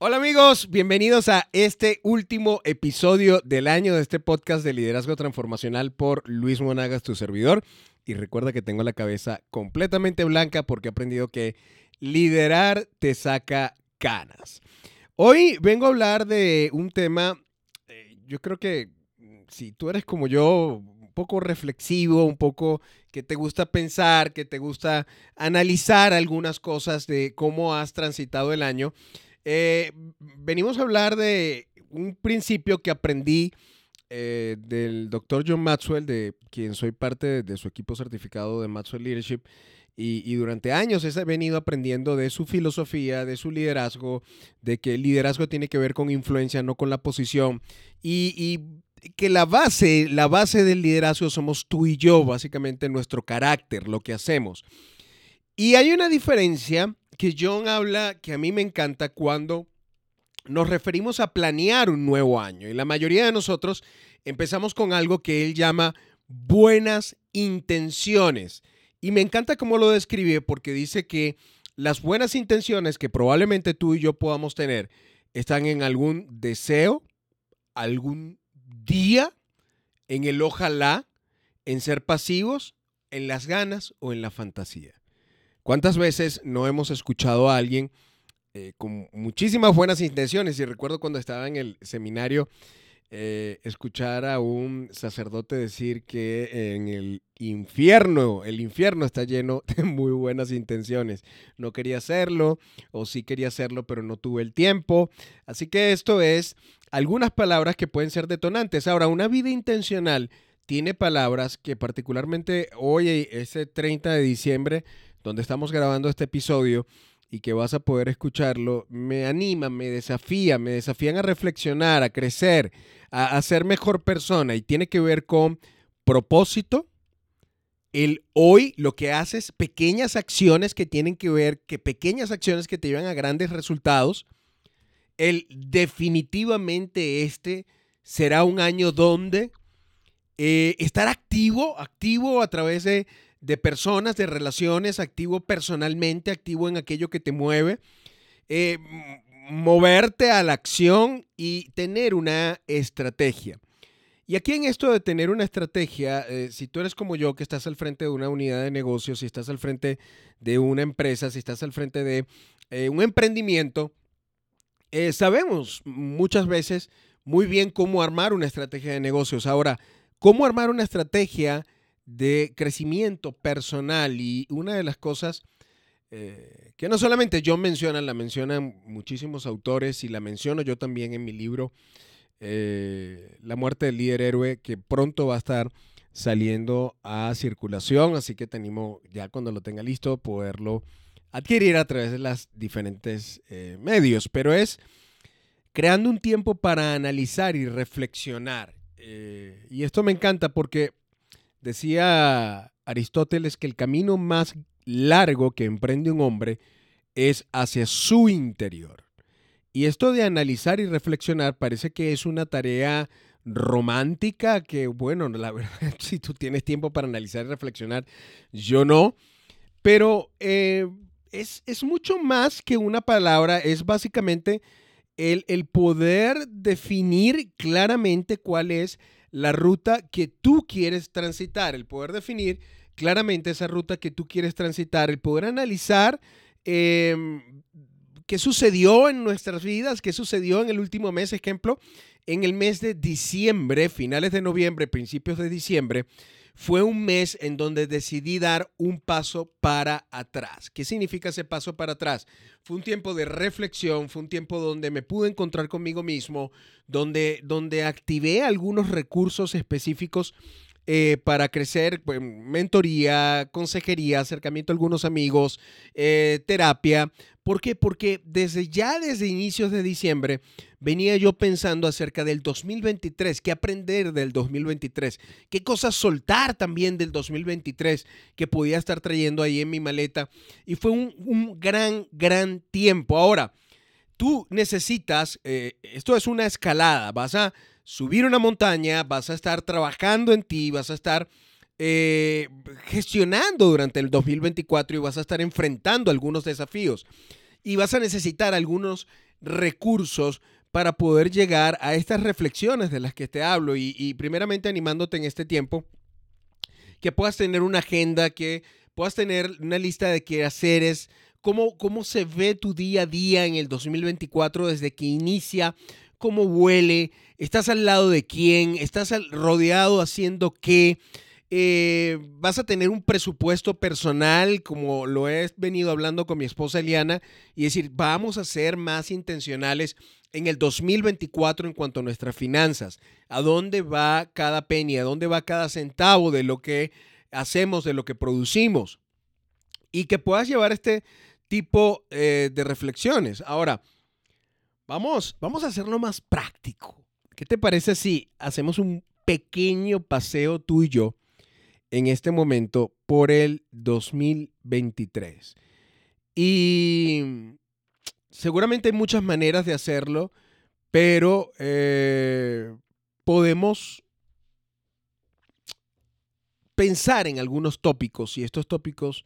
Hola amigos, bienvenidos a este último episodio del año de este podcast de liderazgo transformacional por Luis Monagas, tu servidor. Y recuerda que tengo la cabeza completamente blanca porque he aprendido que liderar te saca canas. Hoy vengo a hablar de un tema, eh, yo creo que mm, si tú eres como yo, un poco reflexivo, un poco que te gusta pensar, que te gusta analizar algunas cosas de cómo has transitado el año, eh, venimos a hablar de un principio que aprendí eh, del doctor John Maxwell, de quien soy parte de, su equipo certificado de Maxwell Leadership. Y, durante años he venido aprendiendo de su filosofía, de su liderazgo, de que el liderazgo tiene que ver con influencia, no con la posición. Y, y que la base, la base del liderazgo somos tú y yo, básicamente nuestro carácter, lo que hacemos. Y hay una diferencia que John habla que a mí me encanta cuando nos referimos a planear un nuevo año. Y la mayoría de nosotros empezamos con algo que él llama buenas intenciones. Y me encanta cómo lo describe porque dice que las buenas intenciones que probablemente tú y yo podamos tener están en algún deseo, algún día, en el ojalá, en ser pasivos, en las ganas o en la fantasía. ¿Cuántas veces no hemos escuchado a alguien eh, con muchísimas buenas intenciones? Y recuerdo cuando estaba en el seminario, eh, escuchar a un sacerdote decir que en el infierno, el infierno está lleno de muy buenas intenciones. No quería hacerlo, o sí quería hacerlo, pero no tuve el tiempo. Así que esto es algunas palabras que pueden ser detonantes. Ahora, una vida intencional tiene palabras que particularmente hoy, ese 30 de diciembre, donde estamos grabando este episodio y que vas a poder escucharlo, me animan, me desafían, me desafían a reflexionar, a crecer, a, ser mejor persona. Y tiene que ver con propósito, el hoy lo que haces, pequeñas acciones que tienen que ver, que pequeñas acciones que te llevan a grandes resultados, el definitivamente este será un año donde eh, estar activo, activo a través de de personas, de relaciones, activo personalmente, activo en aquello que te mueve, eh, moverte a la acción y tener una estrategia. Y aquí en esto de tener una estrategia, eh, si tú eres como yo, que estás al frente de una unidad de negocios, si estás al frente de una empresa, si estás al frente de eh, un emprendimiento, sabemos muchas veces muy bien cómo armar una estrategia de negocios. Ahora, cómo armar una estrategia de crecimiento personal y una de las cosas eh, que no solamente yo menciona, la mencionan muchísimos autores y la menciono yo también en mi libro eh, La muerte del líder héroe, que pronto va a estar saliendo a circulación, así que te ya cuando lo tenga listo poderlo adquirir a través de los diferentes eh, medios, pero es creando un tiempo para analizar y reflexionar. y esto me encanta porque Decía Aristóteles que el camino más largo que emprende un hombre es hacia su interior. Y esto de analizar y reflexionar parece que es una tarea romántica que, bueno, la verdad, si tú tienes tiempo para analizar y reflexionar, yo no. Pero eh, es, mucho más que una palabra, es básicamente el, el poder definir claramente cuál es la ruta que tú quieres transitar, el poder definir claramente esa ruta que tú quieres transitar, el poder analizar em, qué sucedió en nuestras vidas, qué sucedió en el último mes, ejemplo, en el mes de diciembre, finales de noviembre, principios de diciembre, fue un mes en donde decidí dar un paso para atrás. ¿Qué significa ese paso para atrás? Fue un tiempo de reflexión, fue un tiempo donde me pude encontrar conmigo mismo, donde, donde activé algunos recursos específicos eh, para crecer, pues, mentoría, consejería, acercamiento a algunos amigos, eh, terapia. ¿Por qué? Porque desde ya desde inicios de diciembre venía yo pensando acerca del 2023, qué aprender del 2023, qué cosas soltar también del 2023 que podía estar trayendo ahí en mi maleta. Y fue un, gran, gran tiempo. Ahora, tú necesitas, eh, esto es una escalada, vas a subir una montaña, vas a estar trabajando en ti, vas a estar eh, gestionando durante el 2024 y vas a estar enfrentando algunos desafíos. Y vas a necesitar algunos recursos para poder llegar a estas reflexiones de las que te hablo y, primeramente animándote en este tiempo que puedas tener una agenda, que puedas tener una lista de quehaceres, cómo, cómo se ve tu día a día en el 2024 desde que inicia, cómo huele, estás al lado de quién, estás rodeado haciendo qué. Eh, vas a tener un presupuesto personal, como lo he venido hablando con mi esposa Eliana, y decir, vamos a ser más intencionales en el 2024 en cuanto a nuestras finanzas. ¿A dónde va cada penny? ¿A dónde va cada centavo de lo que hacemos, de lo que producimos? Y que puedas llevar este tipo eh, de reflexiones. Ahora, vamos, vamos a hacerlo más práctico. ¿Qué te parece si hacemos un pequeño paseo tú y yo en este momento por el 2023? Y seguramente hay muchas maneras de hacerlo, pero eh, podemos pensar en algunos tópicos y estos tópicos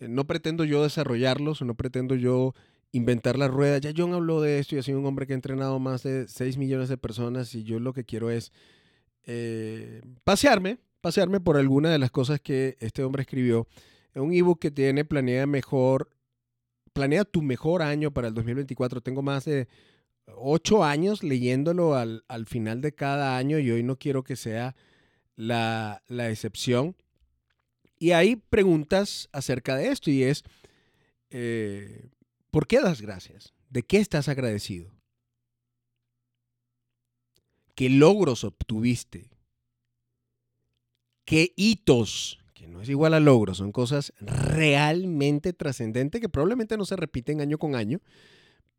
eh, no pretendo yo desarrollarlos, no pretendo yo inventar la rueda. Ya John habló de esto y ha sido un hombre que ha entrenado más de 6 millones de personas y yo lo que quiero es eh, pasearme, pasearme por alguna de las cosas que este hombre escribió en un ebook que tiene Planea Mejor planea tu mejor año para el 2024. Tengo más de ocho años leyéndolo al, final de cada año y hoy no quiero que sea la, excepción. Y hay preguntas acerca de esto y es, eh, ¿por qué das gracias? ¿De qué estás agradecido? ¿Qué logros obtuviste? ¿Qué hitos que no es igual a logro, son cosas realmente trascendentes que probablemente no se repiten año con año,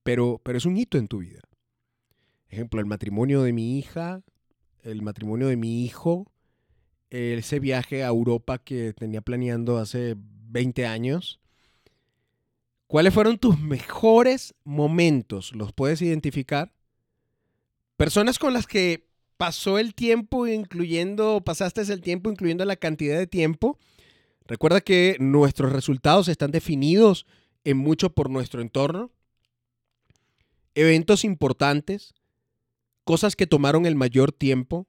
pero, pero es un hito en tu vida. Ejemplo, el matrimonio de mi hija, el matrimonio de mi hijo, ese viaje a Europa que tenía planeando hace 20 años. ¿Cuáles fueron tus mejores momentos? ¿Los puedes identificar? Personas con las que pasó el tiempo, incluyendo, pasaste el tiempo, incluyendo la cantidad de tiempo. Recuerda que nuestros resultados están definidos en mucho por nuestro entorno. Eventos importantes, cosas que tomaron el mayor tiempo,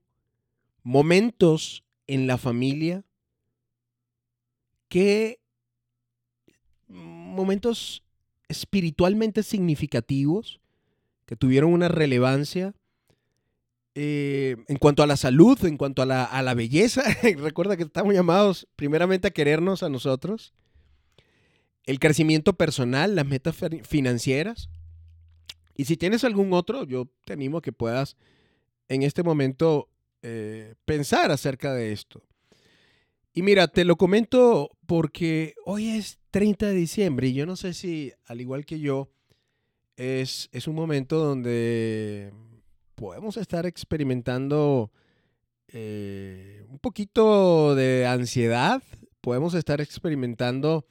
momentos en la familia, que momentos espiritualmente significativos que tuvieron una relevancia eh, en cuanto a la salud, en cuanto a la, belleza, recuerda que estamos llamados primeramente a querernos a nosotros. El crecimiento personal, las metas financieras. Y si tienes algún otro, yo te animo a que puedas en este momento eh, pensar acerca de esto. Y mira, te lo comento porque hoy es 30 de diciembre y yo no sé si, al igual que yo, es, es un momento donde podemos estar experimentando eh, un poquito de ansiedad, podemos estar experimentando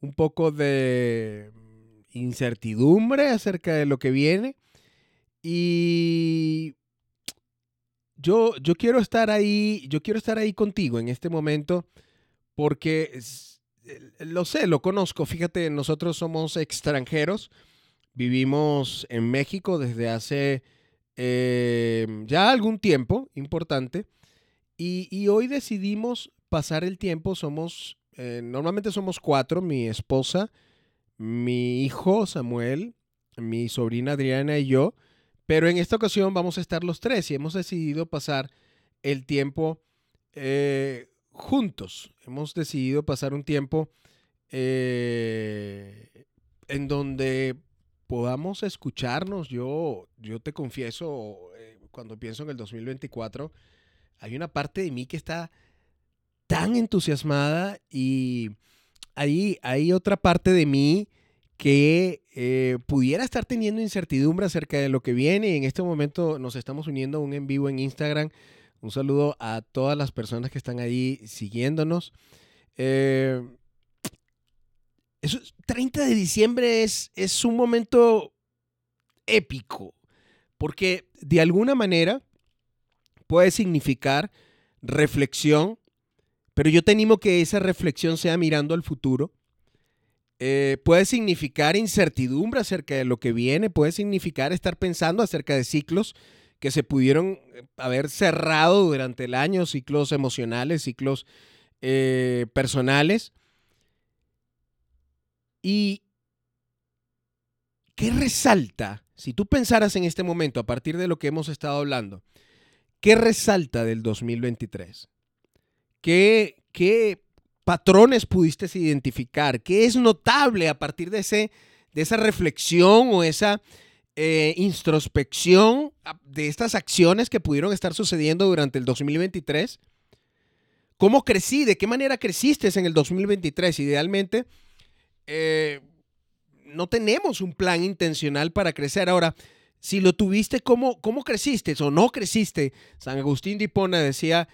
un poco de incertidumbre acerca de lo que viene. Y yo, yo quiero estar ahí, yo quiero estar ahí contigo en este momento porque lo sé, lo conozco. Fíjate, nosotros somos extranjeros, vivimos en México desde hace Em, ya algún tiempo importante y, hoy decidimos pasar el tiempo, somos, eh, normalmente somos cuatro, mi esposa, mi hijo Samuel, mi sobrina Adriana y yo, pero en esta ocasión vamos a estar los tres y hemos decidido pasar el tiempo eh, juntos. Hemos decidido pasar un tiempo eh, en donde podamos escucharnos. Yo, yo te confieso, eh, cuando pienso en el 2024, hay una parte de mí que está tan entusiasmada y hay, hay otra parte de mí que eh, pudiera estar teniendo incertidumbre acerca de lo que viene. En este momento nos estamos uniendo a un en vivo en Instagram. Un saludo a todas las personas que están ahí siguiéndonos. Eh, eso, 30 de diciembre es, es un momento épico, porque de alguna manera puede significar reflexión, pero yo te animo que esa reflexión sea mirando al futuro eh, puede significar incertidumbre acerca de lo que viene, puede significar estar pensando acerca de ciclos que se pudieron eh, haber cerrado durante el año, ciclos emocionales, ciclos eh, personales. ¿Y qué resalta? Si tú pensaras en este momento, a partir de lo que hemos estado hablando, ¿qué resalta del 2023? ¿Qué, qué patrones pudiste identificar? ¿Qué es notable a partir de, ese, de esa reflexión o esa eh, introspección de estas acciones que pudieron estar sucediendo durante el 2023. ¿Cómo crecí? ¿De qué manera creciste en el 2023? Idealmente, eh, no tenemos un plan intencional para crecer. Ahora, si lo tuviste, ¿cómo, cómo creciste o no creciste? San Agustín de decía,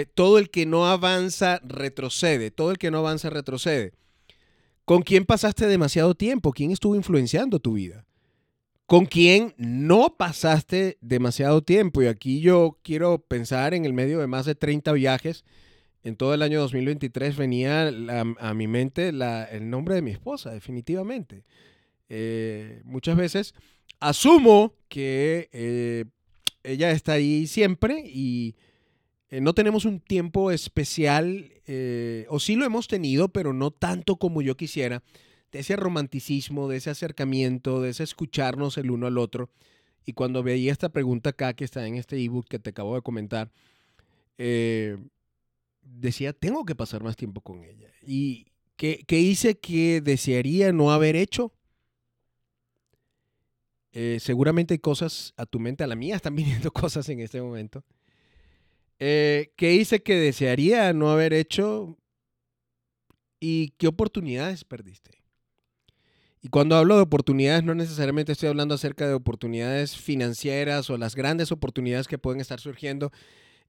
eh, todo el que no avanza retrocede, todo el que no avanza retrocede. ¿Con quién pasaste demasiado tiempo? ¿Quién estuvo influenciando tu vida? con quien no pasaste demasiado tiempo. Y aquí yo quiero pensar en el medio de más de 30 viajes. En todo el año 2023 venía a mi mente el nombre de mi esposa, definitivamente. Eh, muchas veces asumo que eh, ella está ahí siempre y eh, no tenemos un tiempo especial, o sí lo hemos tenido, pero no tanto como yo quisiera de ese romanticismo, de ese acercamiento, de ese escucharnos el uno al otro. Y cuando veía esta pregunta acá que está en este ebook que te acabo de comentar, eh, decía, tengo que pasar más tiempo con ella. ¿Y qué, hice que desearía no haber hecho? Eh, seguramente hay cosas a tu mente, a la mía están viniendo cosas en este momento. Eh, ¿Qué hice que desearía no haber hecho? ¿Y qué oportunidades perdiste? Y cuando hablo de oportunidades, no necesariamente estoy hablando acerca de oportunidades financieras o las grandes oportunidades que pueden estar surgiendo.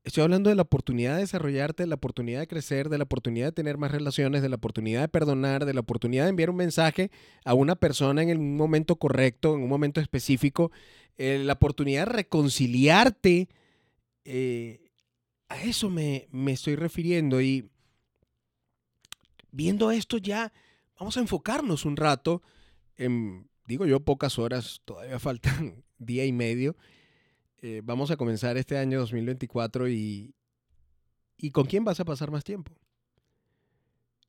Estoy hablando de la oportunidad de desarrollarte, de la oportunidad de crecer, de la oportunidad de tener más relaciones, de la oportunidad de perdonar, de la oportunidad de enviar un mensaje a una persona en un momento correcto, en un momento específico, eh, la oportunidad de reconciliarte. Eh, a eso me, me estoy refiriendo y viendo esto ya, vamos a enfocarnos un rato digo yo, pocas horas, todavía faltan día y medio. Eh, vamos a comenzar este año 2024 y, y ¿con quién vas a pasar más tiempo?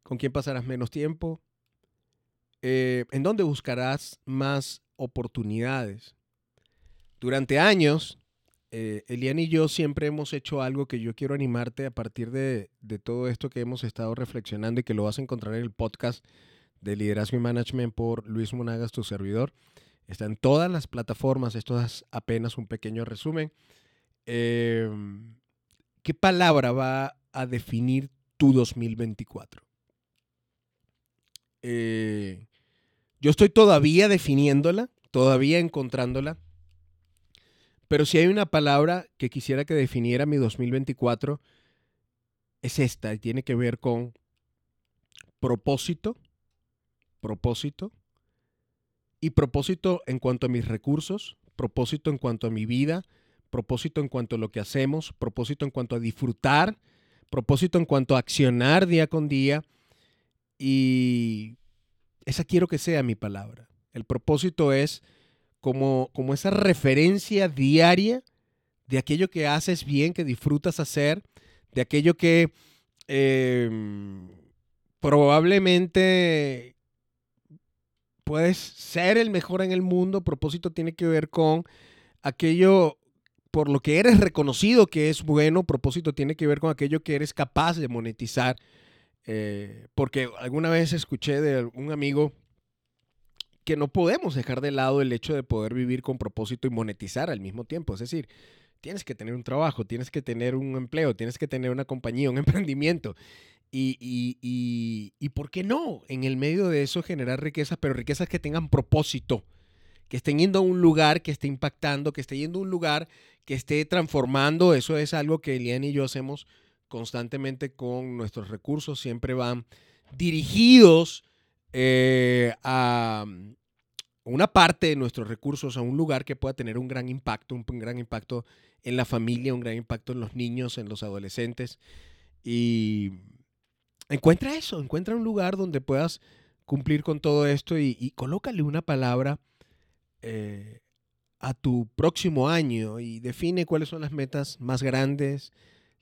¿Con quién pasarás menos tiempo? Eh, ¿En dónde buscarás más oportunidades? Durante años, eh, Elian y yo siempre hemos hecho algo que yo quiero animarte a partir de, todo esto que hemos estado reflexionando y que lo vas a encontrar en el podcast de Liderazgo y Management por Luis Monagas, tu servidor. Está en todas las plataformas. Esto es apenas un pequeño resumen. Em, ¿Qué palabra va a definir tu 2024? Eh, yo estoy todavía definiéndola, todavía encontrándola. Pero si hay una palabra que quisiera que definiera mi 2024, es esta y tiene que ver con propósito, propósito y propósito en cuanto a mis recursos, propósito en cuanto a mi vida, propósito en cuanto a lo que hacemos, propósito en cuanto a disfrutar, propósito en cuanto a accionar día con día. Y esa quiero que sea mi palabra. El propósito es como, como esa referencia diaria de aquello que haces bien, que disfrutas hacer, de aquello que em, probablemente puedes ser el mejor en el mundo. Propósito tiene que ver con aquello por lo que eres reconocido que es bueno. Propósito tiene que ver con aquello que eres capaz de monetizar. Eh, porque alguna vez escuché de un amigo que no podemos dejar de lado el hecho de poder vivir con propósito y monetizar al mismo tiempo. Es decir, tienes que tener un trabajo, tienes que tener un empleo, tienes que tener una compañía, un emprendimiento. Y, ¿por qué no? En el medio de eso generar riquezas, pero riquezas que tengan propósito, que estén yendo a un lugar que esté impactando, que esté yendo a un lugar que esté transformando. Eso es algo que Elian y yo hacemos constantemente con nuestros recursos. Siempre van dirigidos eh, a una parte de nuestros recursos a un lugar que pueda tener un gran impacto, un gran impacto en la familia, un gran impacto en los niños, en los adolescentes. Y encuentra eso, encuentra un lugar donde puedas cumplir con todo esto y, colócale una palabra eh, a tu próximo año y define cuáles son las metas más grandes,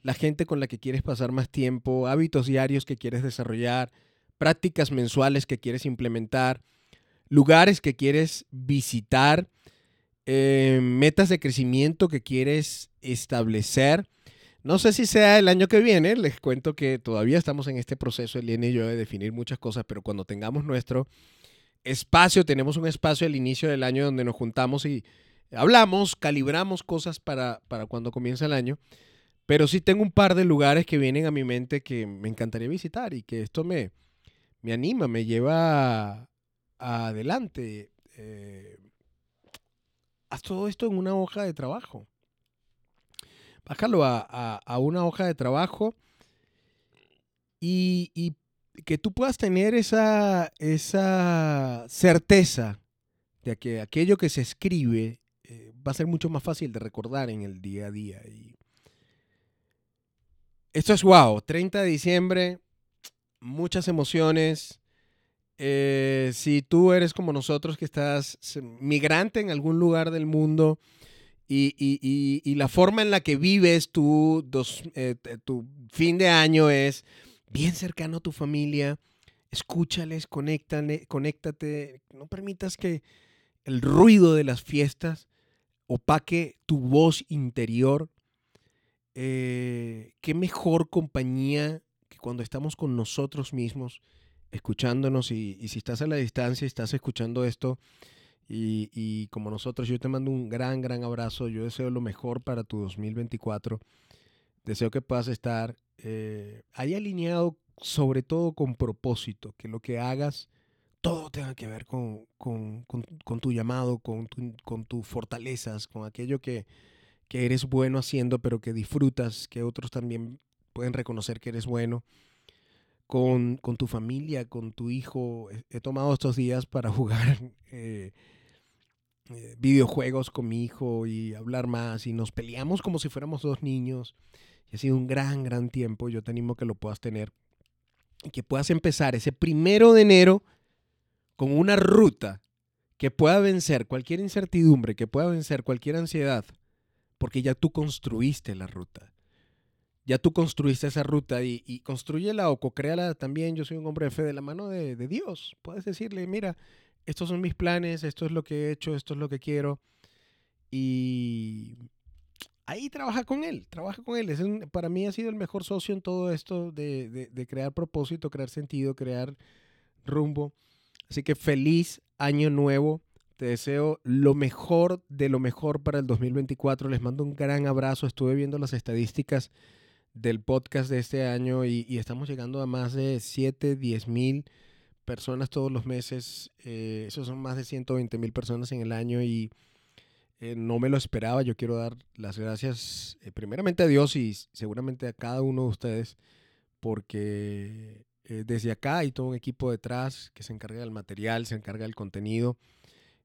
la gente con la que quieres pasar más tiempo, hábitos diarios que quieres desarrollar, prácticas mensuales que quieres implementar, lugares que quieres visitar, eh, metas de crecimiento que quieres establecer. No sé si sea el año que viene, les cuento que todavía estamos en este proceso, Eliane y yo, de definir muchas cosas, pero cuando tengamos nuestro espacio, tenemos un espacio al inicio del año donde nos juntamos y hablamos, calibramos cosas para, para cuando comienza el año, pero sí tengo un par de lugares que vienen a mi mente que me encantaría visitar y que esto me, me anima, me lleva adelante. Eh, haz todo esto en una hoja de trabajo. Bájalo a, una hoja de trabajo y, que tú puedas tener esa, esa certeza de que aquello que se escribe eh, va a ser mucho más fácil de recordar en el día a día. Y esto es wow, 30 de diciembre, muchas emociones. Eh, si tú eres como nosotros que estás migrante en algún lugar del mundo, y, la forma en la que vives tu, eh, tu fin de año es bien cercano a tu familia, escúchales, conéctate, no permitas que el ruido de las fiestas opaque tu voz interior. Eh, qué mejor compañía cuando estamos con nosotros mismos, escuchándonos y, si estás a la distancia estás escuchando esto, y, como nosotros, yo te mando un gran, gran abrazo. Yo deseo lo mejor para tu 2024. Deseo que puedas estar eh, ahí alineado, sobre todo con propósito, que lo que hagas, todo tenga que ver con, tu llamado, con, con tus fortalezas, con aquello que, que eres bueno haciendo, pero que disfrutas, que otros también pueden reconocer que eres bueno. Con, con, tu familia, con tu hijo. He, tomado estos días para jugar eh, eh, videojuegos con mi hijo y hablar más y nos peleamos como si fuéramos dos niños. Y ha sido un gran, gran tiempo. Yo te animo que lo puedas tener y que puedas empezar ese primero de enero con una ruta que pueda vencer cualquier incertidumbre, que pueda vencer cualquier ansiedad, porque ya tú construiste la ruta. Ya tú construiste esa ruta y, y construyela o co-créala también. Yo soy un hombre de fe de la mano de, de Dios. Puedes decirle, mira, estos son mis planes, esto es lo que he hecho, esto es lo que quiero. Y ahí trabaja con él, trabaja con él. Es para mí ha sido el mejor socio en todo esto de, de, crear propósito, crear sentido, crear rumbo. Así que feliz año nuevo. Te deseo lo mejor de lo mejor para el 2024. Les mando un gran abrazo. Estuve viendo las estadísticas del podcast de este año y, y estamos llegando a más de 7, 10 mil personas todos los meses. Eh, esos son más de 120 mil personas en el año y eh, no me lo esperaba. Yo quiero dar las gracias eh, primeramente a Dios y seguramente a cada uno de ustedes porque desde acá hay todo un equipo detrás que se encarga del material, se encarga del contenido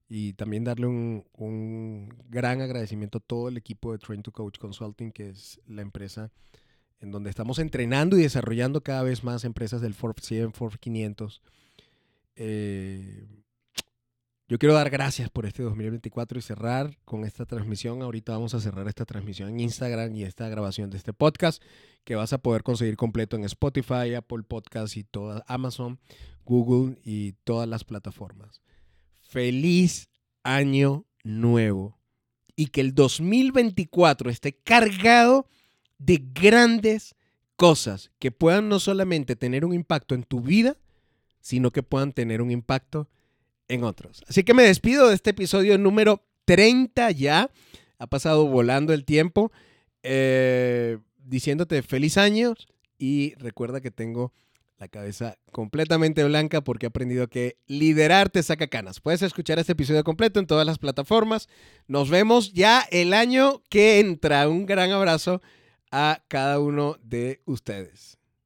y también darle un, un gran agradecimiento a todo el equipo de Train to Coach Consulting, que es la empresa en donde estamos entrenando y desarrollando cada vez más empresas del Forbes 100, Forbes 500 eh, yo quiero dar gracias por este 2024 y cerrar con esta transmisión. Ahorita vamos a cerrar esta transmisión en Instagram y esta grabación de este podcast que vas a poder conseguir completo en Spotify, Apple Podcasts y toda Amazon, Google y todas las plataformas. Feliz año nuevo y que el 2024 esté cargado de grandes cosas que puedan no solamente tener un impacto en tu vida, sino que puedan tener un impacto en otros. Así que me despido de este episodio número 30 ya. Ha pasado volando el tiempo. Eh, diciéndote feliz años y recuerda que tengo la cabeza completamente blanca porque he aprendido que liderar te saca canas. Puedes escuchar este episodio completo en todas las plataformas. Nos vemos ya el año que entra. Un gran abrazo a cada uno de ustedes.